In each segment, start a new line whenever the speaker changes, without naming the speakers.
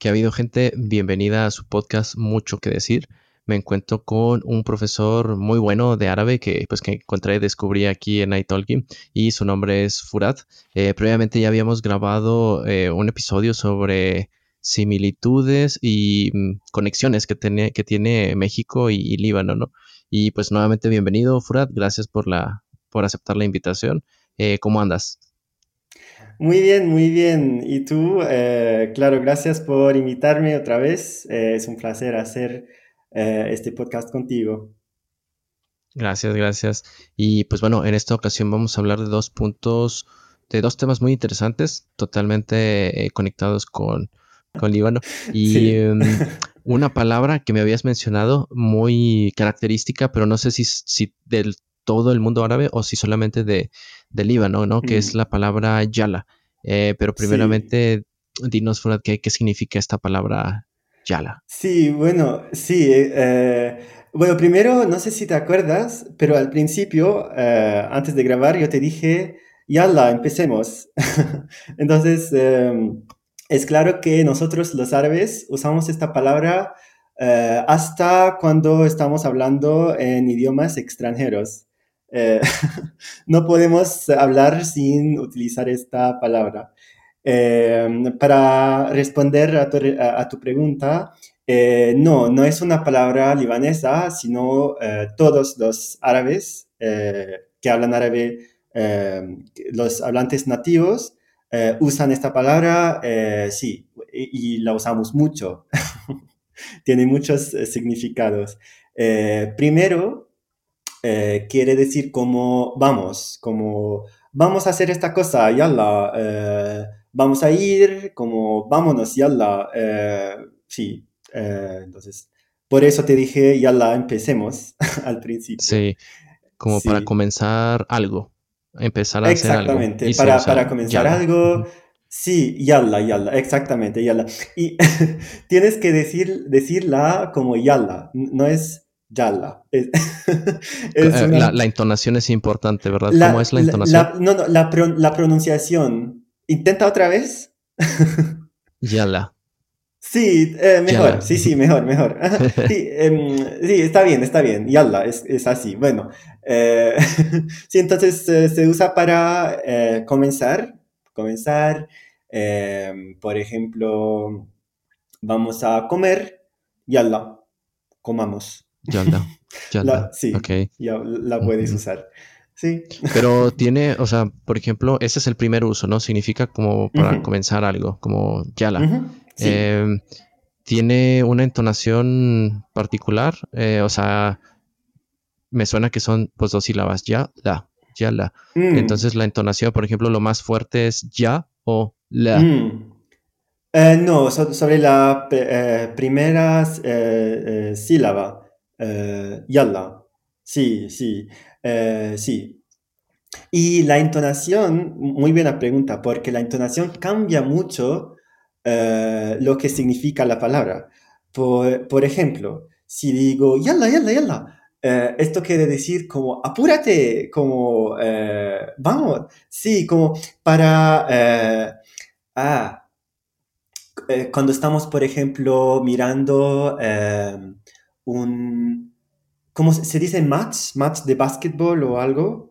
que ha habido gente. Bienvenida a su podcast Mucho que decir. Me encuentro con un profesor muy bueno de árabe que pues que encontré y descubrí aquí en iTalki y su nombre es Furat. Eh, previamente ya habíamos grabado eh, un episodio sobre similitudes y mm, conexiones que tiene, que tiene México y, Líbano, ¿no? Y pues nuevamente bienvenido, Furat. Gracias por la por aceptar la invitación. Eh, ¿Cómo andas?
Muy bien, muy bien. ¿Y tú? Eh, claro, gracias por invitarme otra vez. Eh, es un placer hacer este podcast contigo.
Gracias, gracias. Y pues bueno, en esta ocasión vamos a hablar de dos puntos, de dos temas muy interesantes, totalmente conectados con, con Líbano. Y em, una palabra que me habías mencionado muy característica, pero no sé si, si del todo el mundo árabe o si solamente de, Líbano, ¿no? Que es mm. la palabra yala. Eh, pero primeramente, dinos, Furat, ¿qué, ¿qué, significa esta palabra yala?
Sí, bueno, sí. Eh, bueno, primero, no sé si te acuerdas, pero al principio, eh, antes de grabar, yo te dije, yala, empecemos. Entonces, em, es claro que nosotros los árabes usamos esta palabra hasta cuando estamos hablando en idiomas extranjeros. Eh, no podemos hablar sin utilizar esta palabra. Eh, para responder a tu, pregunta, eh, no, no es una palabra libanesa, sino todos los árabes que hablan árabe, los hablantes nativos, usan esta palabra, sí, y, la usamos mucho. Tiene muchos significados. primero, eh, quiere decir como vamos, como vamos a hacer esta cosa, yalla, eh, vamos a ir, como vámonos, yalla, eh, sí, entonces, por eso te dije, yalla, empecemos al principio.
Sí, como para comenzar algo, empezar a hacer algo.
Exactamente, para, para comenzar algo. Sí, yalla, yalla, exactamente, yalla. Y tienes que decir, decirla como yalla, no es Yalla.
Eh, la, entonación es importante, ¿verdad? ¿Cómo es la entonación?
La, no, no, la, pronunciación. Intenta otra vez.
Yalla.
Sí, eh, mejor, sí, sí, mejor, mejor. Em, sí, está bien, está bien. Yalla, es, es así. Bueno, eh, sí, entonces se usa para comenzar. Comenzar, em, por ejemplo, vamos a comer. Yalla, comamos.
Yalla.
La, sí, ya la puedes usar. Sí.
Pero tiene, o sea, por ejemplo, ese es el primer uso, ¿no? Significa como para comenzar algo, como yala. Em, tiene una entonación particular, eh, o sea, me suena que son pues dos sílabas, ya, la, ya, la. Mm. Entonces la entonación, por ejemplo, lo más fuerte es ya o la.
Mm. Eh, no, sobre la primera sílaba. Eh, yalla. Sí, sí, eh, sí. Y la entonación, muy buena pregunta, porque la entonación cambia mucho eh, lo que significa la palabra. Por, ejemplo, si digo yalla, yalla, yalla, esto quiere decir como apúrate, como vamos, sí, como para... ah, cuando estamos, por ejemplo, mirando un, ¿cómo se dice match? ¿Match de básquetbol o algo?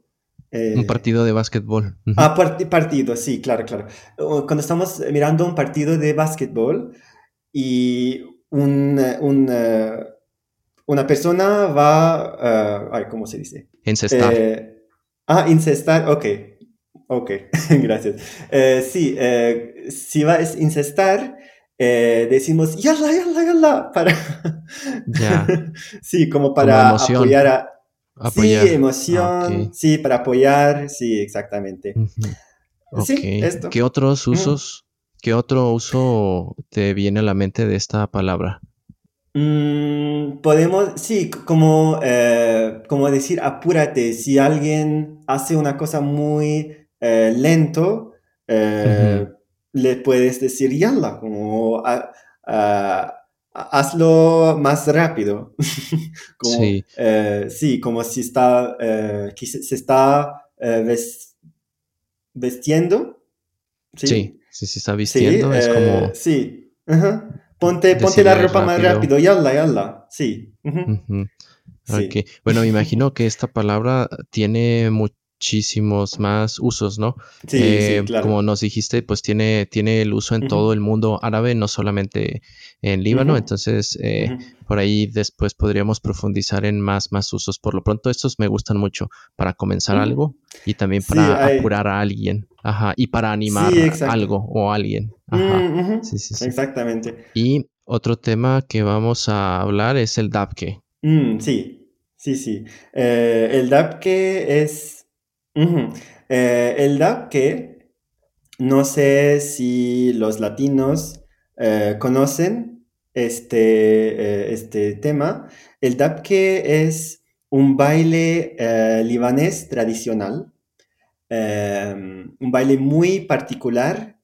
Eh, un partido de básquetbol.
Ah, partido, sí, claro, claro. Cuando estamos mirando un partido de básquetbol y un, un, eh, una persona va, uh, ¿cómo se dice?
Incestar.
ah, incestar, ok, ok, gracias. sí, si va a incestar, eh, decimos yalla, yalla, yalla, para. sí, como para apoyar a. Sí, emoción, sí, para apoyar, sí, exactamente.
¿Qué otros usos, qué otro uso te viene a la mente de esta palabra?
Mm, podemos, sí, como, eh, como decir apúrate, si alguien hace una cosa muy eh, lento, le puedes decir yalla, como hazlo más rápido. sí. Eh, sí, como si está, eh, se está eh, vestiendo.
Sí, sí, se está vistiendo, es como...
Sí, Ponte, ponte la ropa más rápido, yalla, yalla. Sí.
sí. Bueno, me imagino que esta palabra tiene muchísimos más usos, ¿no?
Sí, sí,
eh,
claro.
Como nos dijiste, pues tiene, tiene el uso en todo el mundo árabe, no solamente en Líbano. Entonces, eh, por ahí después podríamos profundizar en más, más usos. Por lo pronto, estos me gustan mucho para comenzar algo y también para apurar a alguien. Ajá, y para animar algo o alguien. Ajá.
Sí, sí, sí. Exactamente.
Y otro tema que vamos a hablar es el DAPKE.
Mm, sí, sí, sí. Eh, el DAPKE es eh, el DAPKE, no sé si los latinos eh, conocen este, eh, este tema. El DAPKE es un baile libanés tradicional, em, un baile muy particular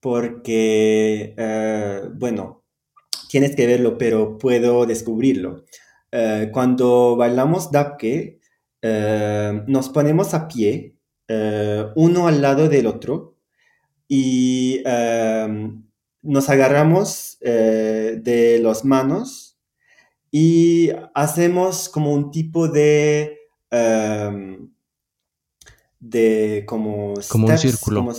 porque, bueno, tienes que verlo, pero puedo descubrirlo. cuando bailamos DAPKE, eh, nos ponemos a pie, eh, uno al lado del otro, y em, nos agarramos eh, de las manos y hacemos como un tipo de... Em, de como...
Como un círculo.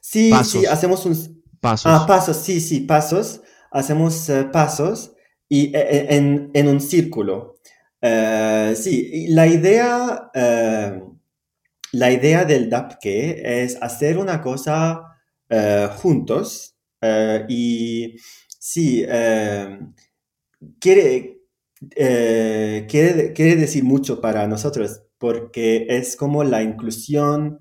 sí, sí, hacemos un...
Pasos.
Ah, pasos, sí, sí, pasos. Hacemos pasos y en, en, un círculo. Eh, sí, la idea, eh, la idea del DAPKE es hacer una cosa eh, juntos y sí, quiere, quiere, quiere, decir mucho para nosotros porque es como la inclusión,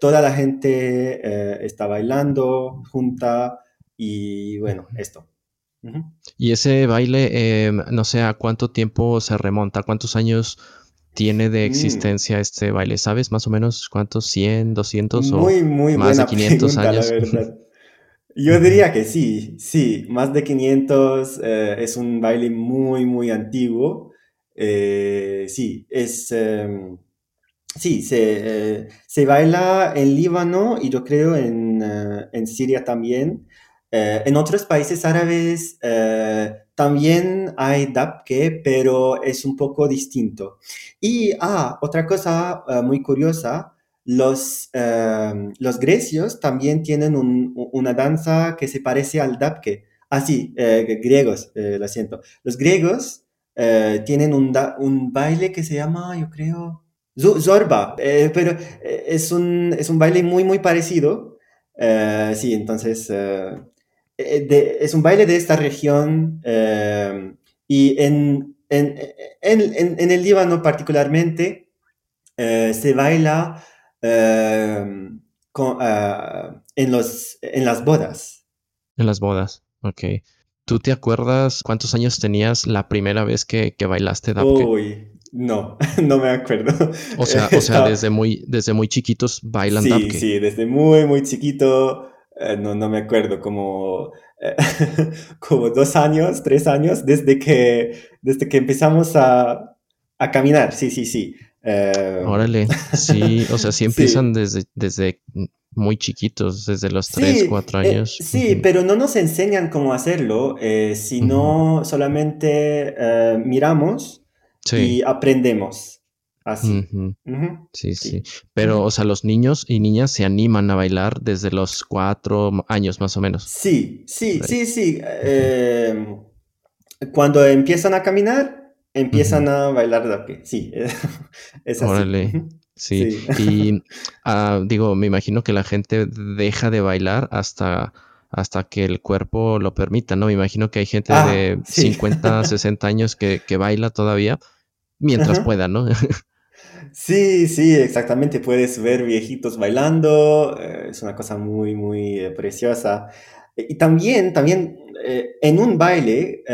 toda la gente está bailando junta y bueno, esto.
Y ese baile, em, no sé a cuánto tiempo se remonta, cuántos años tiene de mm. existencia este baile, ¿sabes? Más o menos cuántos, 100, 200
muy, muy
más de 500 años.
Yo diría que sí, sí, más de 500 eh, es un baile muy, muy antiguo. Eh, sí, es... Em, sí, se, eh, se, baila en Líbano y yo creo en, en Siria también. Eh, en otros países árabes eh, también hay dabke, pero es un poco distinto. Y, ah, otra cosa eh, muy curiosa, los, los grecios también tienen una danza que se parece al dabke. Ah, sí, griegos, lo siento. Los griegos tienen un, un, baile que se llama, yo creo, Zorba, pero es, un, es un baile muy, muy parecido. sí, entonces eh, es un baile de esta región eh, y en, en, en, en, el Líbano particularmente eh, se baila con, en, los, en las bodas.
En las bodas, ok. ¿Tú te acuerdas cuántos años tenías la primera vez que, que bailaste
Dabke? Uy, no, no me acuerdo.
O sea, o sea desde, muy, desde muy chiquitos bailan
sí, Sí, desde muy, muy chiquito eh, no, no me acuerdo, como, eh, como dos años, tres años, desde que, desde que empezamos a, a caminar, sí, sí, sí.
Eh, Órale, sí, o sea, sí empiezan Desde, desde muy chiquitos, desde los tres, cuatro años.
sí, pero no nos enseñan cómo hacerlo, sino solamente miramos y aprendemos. Así.
sí, sí, Pero, o sea, los niños y niñas se animan a bailar desde los cuatro años más o menos.
Sí, sí, sí, sí. Em, cuando empiezan a caminar, empiezan a bailar de pie. Sí, es así.
Órale. Sí. Y ah, digo, me imagino que la gente deja de bailar hasta hasta que el cuerpo lo permita, ¿no? Me imagino que hay gente ah, de 50, 60 años que, que baila todavía mientras pueda, ¿no?
Sí, sí, exactamente. Puedes ver viejitos bailando. Eh, es una cosa muy, muy eh, preciosa. Y también, también eh, en un baile,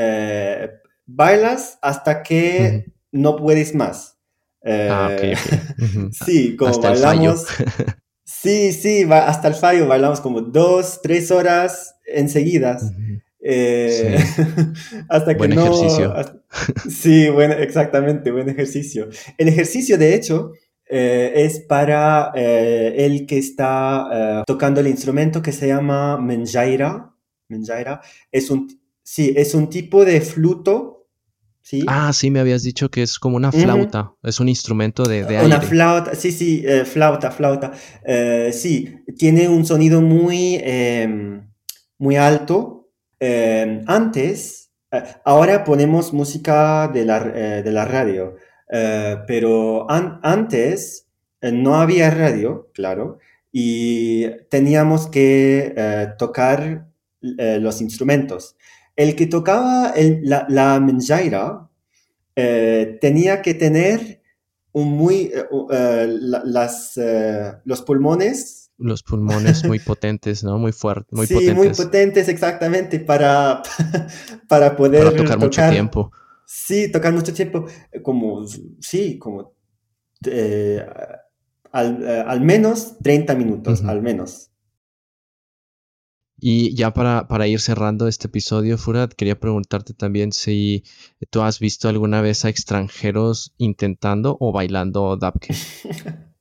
bailas hasta que no puedes más.
ah, ok,
Sí, como bailamos. sí, sí, hasta el fallo bailamos como dos, tres horas enseguidas. Eh, hasta que
buen ejercicio.
sí, bueno, exactamente, buen ejercicio. El ejercicio, de hecho, eh, es para eh, el que está tocando el instrumento que se llama menjaira. menjaira, es un, sí, es un tipo de fluto, ¿sí?
Ah, sí, me habías dicho que es como una flauta, es un instrumento de, de
Una flauta, sí, sí, flauta, flauta. Sí, tiene un sonido muy, em, muy alto. Em, antes, eh, ahora ponemos música de la, de la radio, pero antes no había radio, claro, y teníamos que tocar los instrumentos. El que tocaba la, la menjaira eh, tenía que tener un muy, eh, eh, las, los pulmones.
Los pulmones muy potentes, ¿no? Muy fuertes, muy
sí,
potentes.
muy potentes, exactamente, para, para poder
para tocar, mucho tiempo.
Sí, tocar mucho tiempo, como, sí, como al, menos 30 minutos, al menos.
Y ya para, para, ir cerrando este episodio, Furat, quería preguntarte también si tú has visto alguna vez a extranjeros intentando o bailando dabke.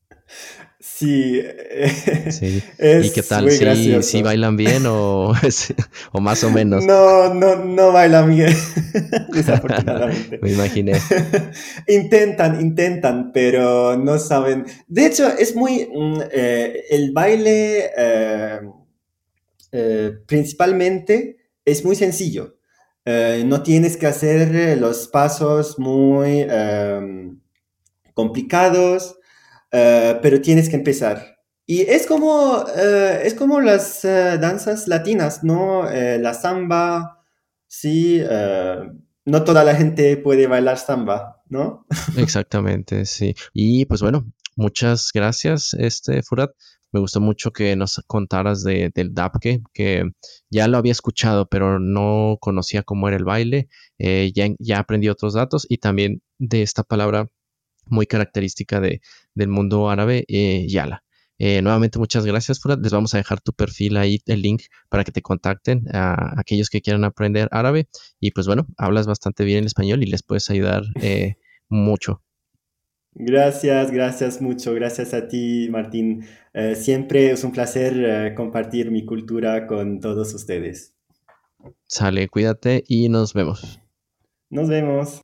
Sí.
sí. ¿Y qué tal? ¿Si ¿Sí, bailan bien o, o, más o menos?
No, no, no bailan bien. Desafortunadamente.
Me imaginé.
intentan, intentan, pero no saben. De hecho, es muy. Mm, eh, el baile. Eh, eh, principalmente es muy sencillo. Eh, no tienes que hacer eh, los pasos muy em, complicados, pero tienes que empezar. Y es como, es como las danzas latinas, ¿no? la samba, sí, no toda la gente puede bailar samba, ¿no?
Exactamente, sí. Y pues bueno, muchas gracias, este Furat. Me gustó mucho que nos contaras de, del Dapke, que ya lo había escuchado, pero no conocía cómo era el baile. Eh, ya, ya aprendí otros datos y también de esta palabra muy característica de, del mundo árabe, eh, Yala. Eh, nuevamente, muchas gracias, Furat. Les vamos a dejar tu perfil ahí, el link para que te contacten a aquellos que quieran aprender árabe. Y pues bueno, hablas bastante bien el español y les puedes ayudar mucho.
Gracias, gracias mucho, gracias a ti, Martín. Eh, siempre es un placer eh, compartir mi cultura con todos ustedes.
Sale, cuídate y nos vemos.
Nos vemos.